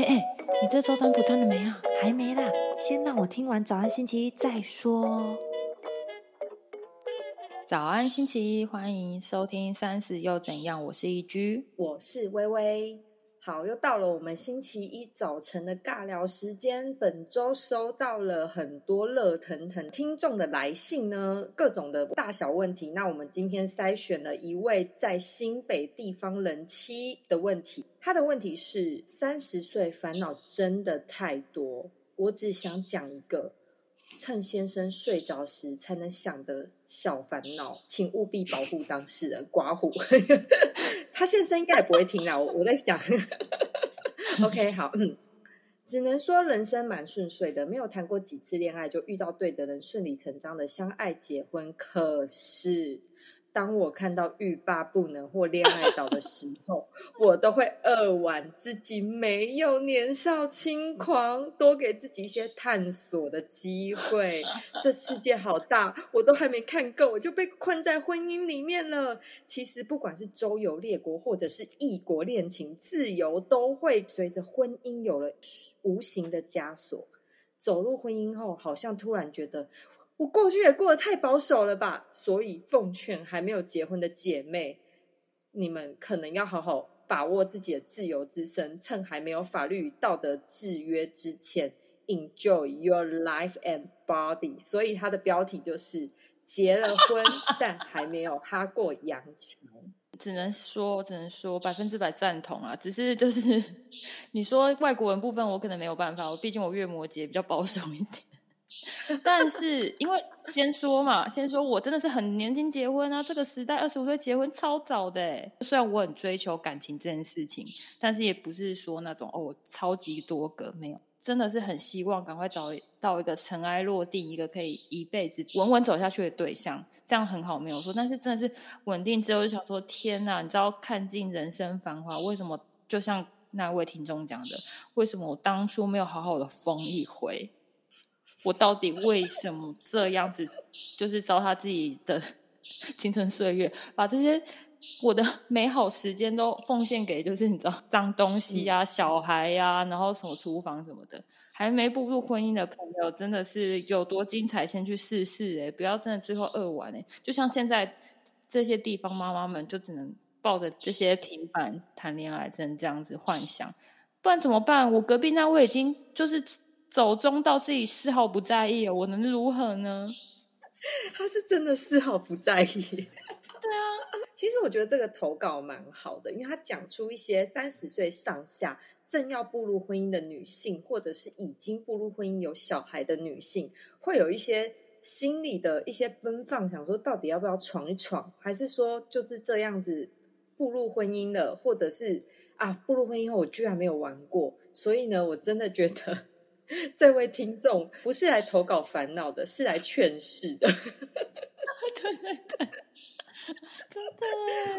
哎哎，你这周占卜占了没啊？还没啦，先让我听完早安星期一再说。早安星期一，欢迎收听三十又怎样？我是一居，我是微微。好，又到了我们星期一早晨的尬聊时间。本周收到了很多热腾腾听众的来信呢，各种的大小问题。那我们今天筛选了一位在新北地方人妻的问题，他的问题是：三十岁烦恼真的太多，我只想讲一个。趁先生睡着时才能想的小烦恼，请务必保护当事人。刮胡，他先生应该也不会听啦。我我在想，OK，好，只能说人生蛮顺遂的，没有谈过几次恋爱就遇到对的人，顺理成章的相爱结婚。可是。当我看到欲罢不能或恋爱岛的时候，我都会扼腕自己没有年少轻狂，多给自己一些探索的机会。这世界好大，我都还没看够，我就被困在婚姻里面了。其实，不管是周游列国，或者是异国恋情，自由都会随着婚姻有了无形的枷锁。走入婚姻后，好像突然觉得。我过去也过得太保守了吧，所以奉劝还没有结婚的姐妹，你们可能要好好把握自己的自由之身，趁还没有法律与道德制约之前，enjoy your life and body。所以它的标题就是结了婚，但还没有哈过羊群。只能说，只能说百分之百赞同啊！只是就是 你说外国人部分，我可能没有办法，我毕竟我月摩羯比较保守一点。但是，因为先说嘛，先说我真的是很年轻结婚啊，这个时代二十五岁结婚超早的。虽然我很追求感情这件事情，但是也不是说那种哦超级多个没有，真的是很希望赶快找到一个尘埃落定、一个可以一辈子稳稳走下去的对象，这样很好没有说。但是真的是稳定之后就想说，天哪！你知道看尽人生繁华，为什么就像那位听众讲的，为什么我当初没有好好的疯一回？我到底为什么这样子？就是糟蹋自己的 青春岁月，把这些我的 美好时间都奉献给，就是你知道脏东西呀、小孩呀，然后什么厨房什么的。还没步入婚姻的朋友，真的是有多精彩，先去试试哎！不要真的最后饿完哎！就像现在这些地方妈妈们，就只能抱着这些平板谈恋爱，只能这样子幻想，不然怎么办？我隔壁那位已经就是。走中到自己丝毫不在意，我能如何呢？他是真的丝毫不在意。对啊，其实我觉得这个投稿蛮好的，因为他讲出一些三十岁上下正要步入婚姻的女性，或者是已经步入婚姻有小孩的女性，会有一些心理的一些奔放，想说到底要不要闯一闯，还是说就是这样子步入婚姻了，或者是啊步入婚姻后我居然没有玩过，所以呢，我真的觉得。这位听众不是来投稿烦恼的，是来劝世的。对对对，真的，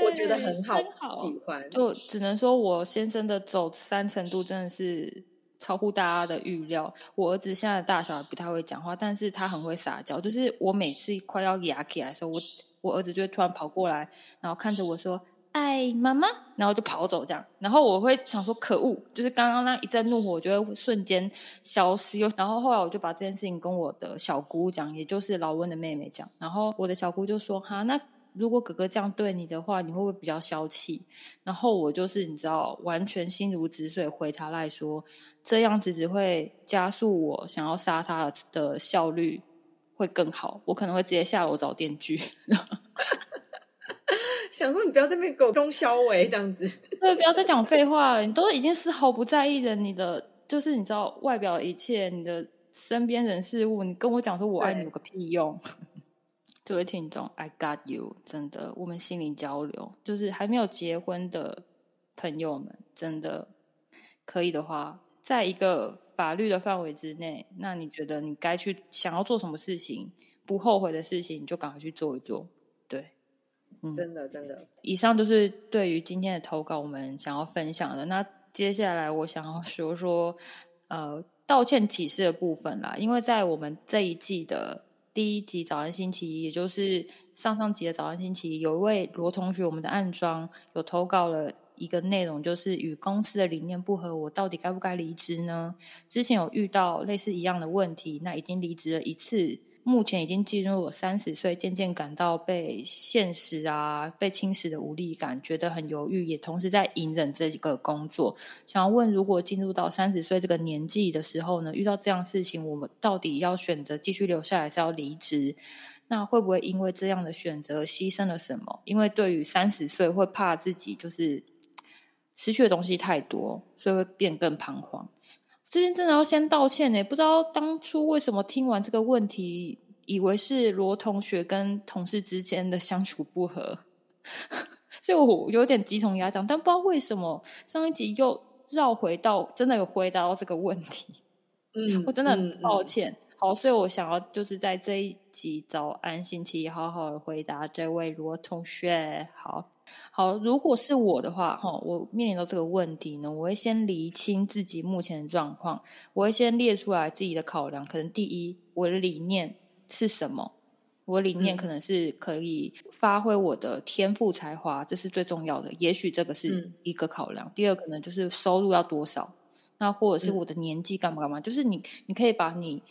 我觉得很好，喜欢。就只能说我先生的走三程度真的是超乎大家的预料。我儿子现在大小不太会讲话，但是他很会撒娇。就是我每次快要牙起来的时候，我我儿子就会突然跑过来，然后看着我说。爱妈妈，然后就跑走这样，然后我会想说可恶，就是刚刚那一阵怒火我就会瞬间消失。又然后后来我就把这件事情跟我的小姑讲，也就是老温的妹妹讲，然后我的小姑就说：“哈，那如果哥哥这样对你的话，你会不会比较消气？”然后我就是你知道，完全心如止水回他来说，这样子只会加速我想要杀他的效率会更好，我可能会直接下楼找电锯。想说你不要在那边狗东消委这样子，对，不要再讲废话了。你都已经丝毫不在意的，你的就是你知道外表一切，你的身边人事物，你跟我讲说我爱你有个屁用？这位听众，I got you，真的，我们心灵交流，就是还没有结婚的朋友们，真的可以的话，在一个法律的范围之内，那你觉得你该去想要做什么事情，不后悔的事情，你就赶快去做一做。真的，真的。以上就是对于今天的投稿，我们想要分享的。那接下来我想要说说，呃，道歉启示的部分啦。因为在我们这一季的第一集早安星期一，也就是上上集的早安星期一，有一位罗同学，我们的暗装有投稿了一个内容，就是与公司的理念不合，我到底该不该离职呢？之前有遇到类似一样的问题，那已经离职了一次。目前已经进入我三十岁，渐渐感到被现实啊、被侵蚀的无力感，觉得很犹豫，也同时在隐忍这个工作。想要问，如果进入到三十岁这个年纪的时候呢，遇到这样事情，我们到底要选择继续留下来，是要离职？那会不会因为这样的选择牺牲了什么？因为对于三十岁，会怕自己就是失去的东西太多，所以会变更彷徨。这边真的要先道歉呢，不知道当初为什么听完这个问题，以为是罗同学跟同事之间的相处不和，所以我有点鸡同鸭讲。但不知道为什么上一集又绕回到真的有回答到这个问题，嗯，我真的很抱歉。好，所以我想要就是在这一集早安星期一好好的回答这位罗同学。好。好，如果是我的话，哈，我面临到这个问题呢，我会先厘清自己目前的状况，我会先列出来自己的考量。可能第一，我的理念是什么？我理念可能是可以发挥我的天赋才华，这是最重要的。也许这个是一个考量。第二，可能就是收入要多少，那或者是我的年纪干嘛干嘛，就是你，你可以把你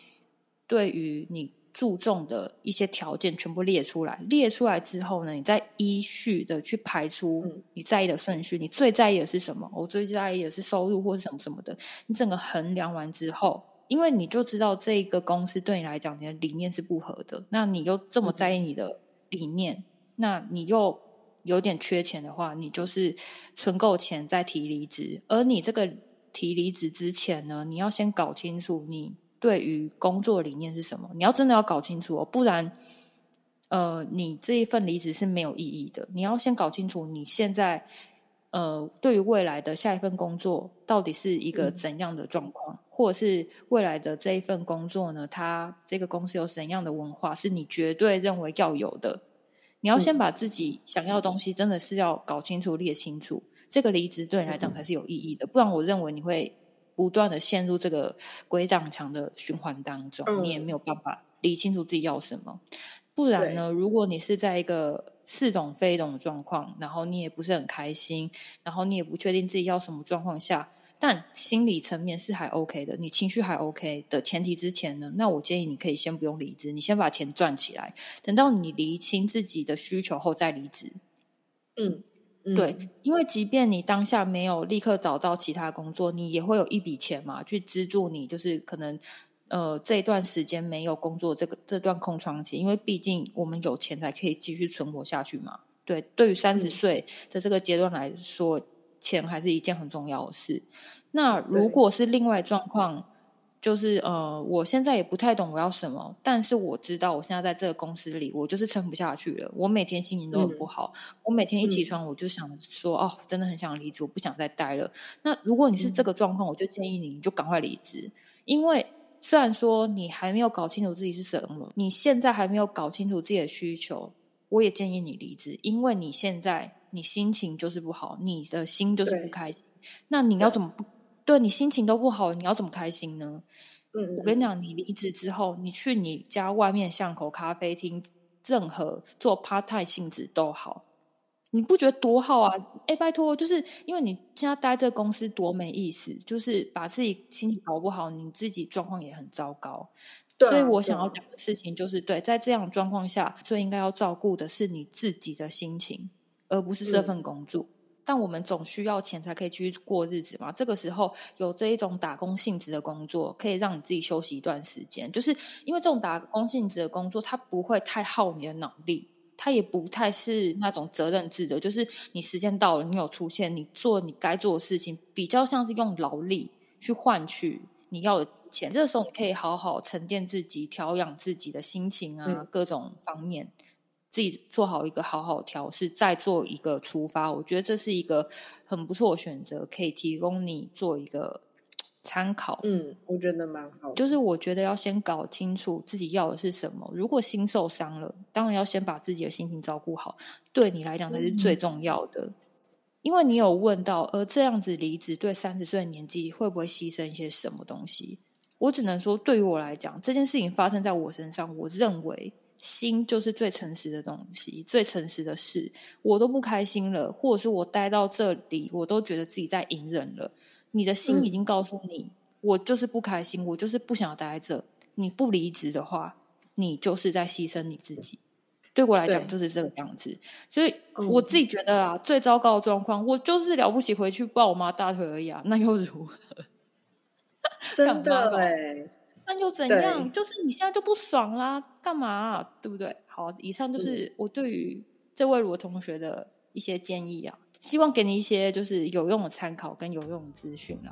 对于你。注重的一些条件全部列出来，列出来之后呢，你再依序的去排出你在意的顺序。你最在意的是什么？我最在意的是收入或是什么什么的。你整个衡量完之后，因为你就知道这个公司对你来讲，你的理念是不合的。那你又这么在意你的理念，那你又有点缺钱的话，你就是存够钱再提离职。而你这个提离职之前呢，你要先搞清楚你。对于工作理念是什么？你要真的要搞清楚哦，不然，呃，你这一份离职是没有意义的。你要先搞清楚你现在，呃，对于未来的下一份工作到底是一个怎样的状况，或者是未来的这一份工作呢？它这个公司有怎样的文化，是你绝对认为要有的。你要先把自己想要的东西真的是要搞清楚、列清楚，这个离职对你来讲才是有意义的。不然，我认为你会。不断的陷入这个鬼掌墙的循环当中，你也没有办法理清楚自己要什么。不然呢，如果你是在一个似懂非懂的状况，然后你也不是很开心，然后你也不确定自己要什么状况下，但心理层面是还 OK 的，你情绪还 OK 的前提之前呢，那我建议你可以先不用离职，你先把钱赚起来，等到你理清自己的需求后再离职。嗯。对，因为即便你当下没有立刻找到其他工作，你也会有一笔钱嘛，去资助你，就是可能呃这一段时间没有工作这个这段空窗期，因为毕竟我们有钱才可以继续存活下去嘛。对，对于三十岁的这个阶段来说，钱还是一件很重要的事。那如果是另外状况。就是呃，我现在也不太懂我要什么，但是我知道我现在在这个公司里，我就是撑不下去了。我每天心情都很不好，我每天一起床我就想说，哦，真的很想离职，我不想再待了。那如果你是这个状况，我就建议你，你就赶快离职。因为虽然说你还没有搞清楚自己是什么，你现在还没有搞清楚自己的需求，我也建议你离职，因为你现在你心情就是不好，你的心就是不开心。那你要怎么不？对你心情都不好，你要怎么开心呢？嗯，我跟你讲，你离职之后，你去你家外面巷口咖啡厅，任何做 part time 性质都好，你不觉得多好啊？哎，拜托，就是因为你现在待这公司多没意思，就是把自己心情搞不好，你自己状况也很糟糕。所以我想要讲的事情就是，对，在这样状况下，最应该要照顾的是你自己的心情，而不是这份工作。但我们总需要钱才可以继续过日子嘛？这个时候有这一种打工性质的工作，可以让你自己休息一段时间。就是因为这种打工性质的工作，它不会太耗你的脑力，它也不太是那种责任制的。就是你时间到了，你有出现，你做你该做的事情，比较像是用劳力去换取你要的钱。这个时候你可以好好沉淀自己，调养自己的心情啊，各种方面。自己做好一个好好调试，再做一个出发，我觉得这是一个很不错的选择，可以提供你做一个参考。嗯，我觉得蛮好。就是我觉得要先搞清楚自己要的是什么。如果心受伤了，当然要先把自己的心情照顾好，对你来讲才是最重要的。因为你有问到，而这样子离职对三十岁的年纪会不会牺牲一些什么东西？我只能说，对于我来讲，这件事情发生在我身上，我认为。心就是最诚实的东西，最诚实的事。我都不开心了，或者是我待到这里，我都觉得自己在隐忍了。你的心已经告诉你，我就是不开心，我就是不想待在这。你不离职的话，你就是在牺牲你自己。对我来讲就是这个样子，所以我自己觉得啊，最糟糕的状况，我就是了不起回去抱我妈大腿而已啊，那又如何？真的哎，那又怎样？就是你现在就不爽啦，干嘛？对不对？好，以上就是我对于这位罗同学的一些建议啊。希望给你一些就是有用的参考跟有用的资讯啊。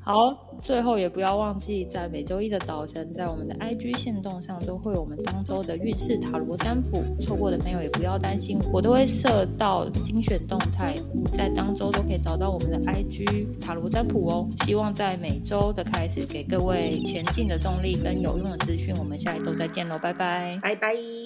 好，最后也不要忘记在每周一的早晨，在我们的 IG 线动上都会有我们当周的运势塔罗占卜。错过的朋友也不要担心，我都会设到精选动态，你在当周都可以找到我们的 IG 塔罗占卜哦。希望在每周的开始给各位前进的动力跟有用的资讯。我们下一周再见喽，拜拜，拜拜。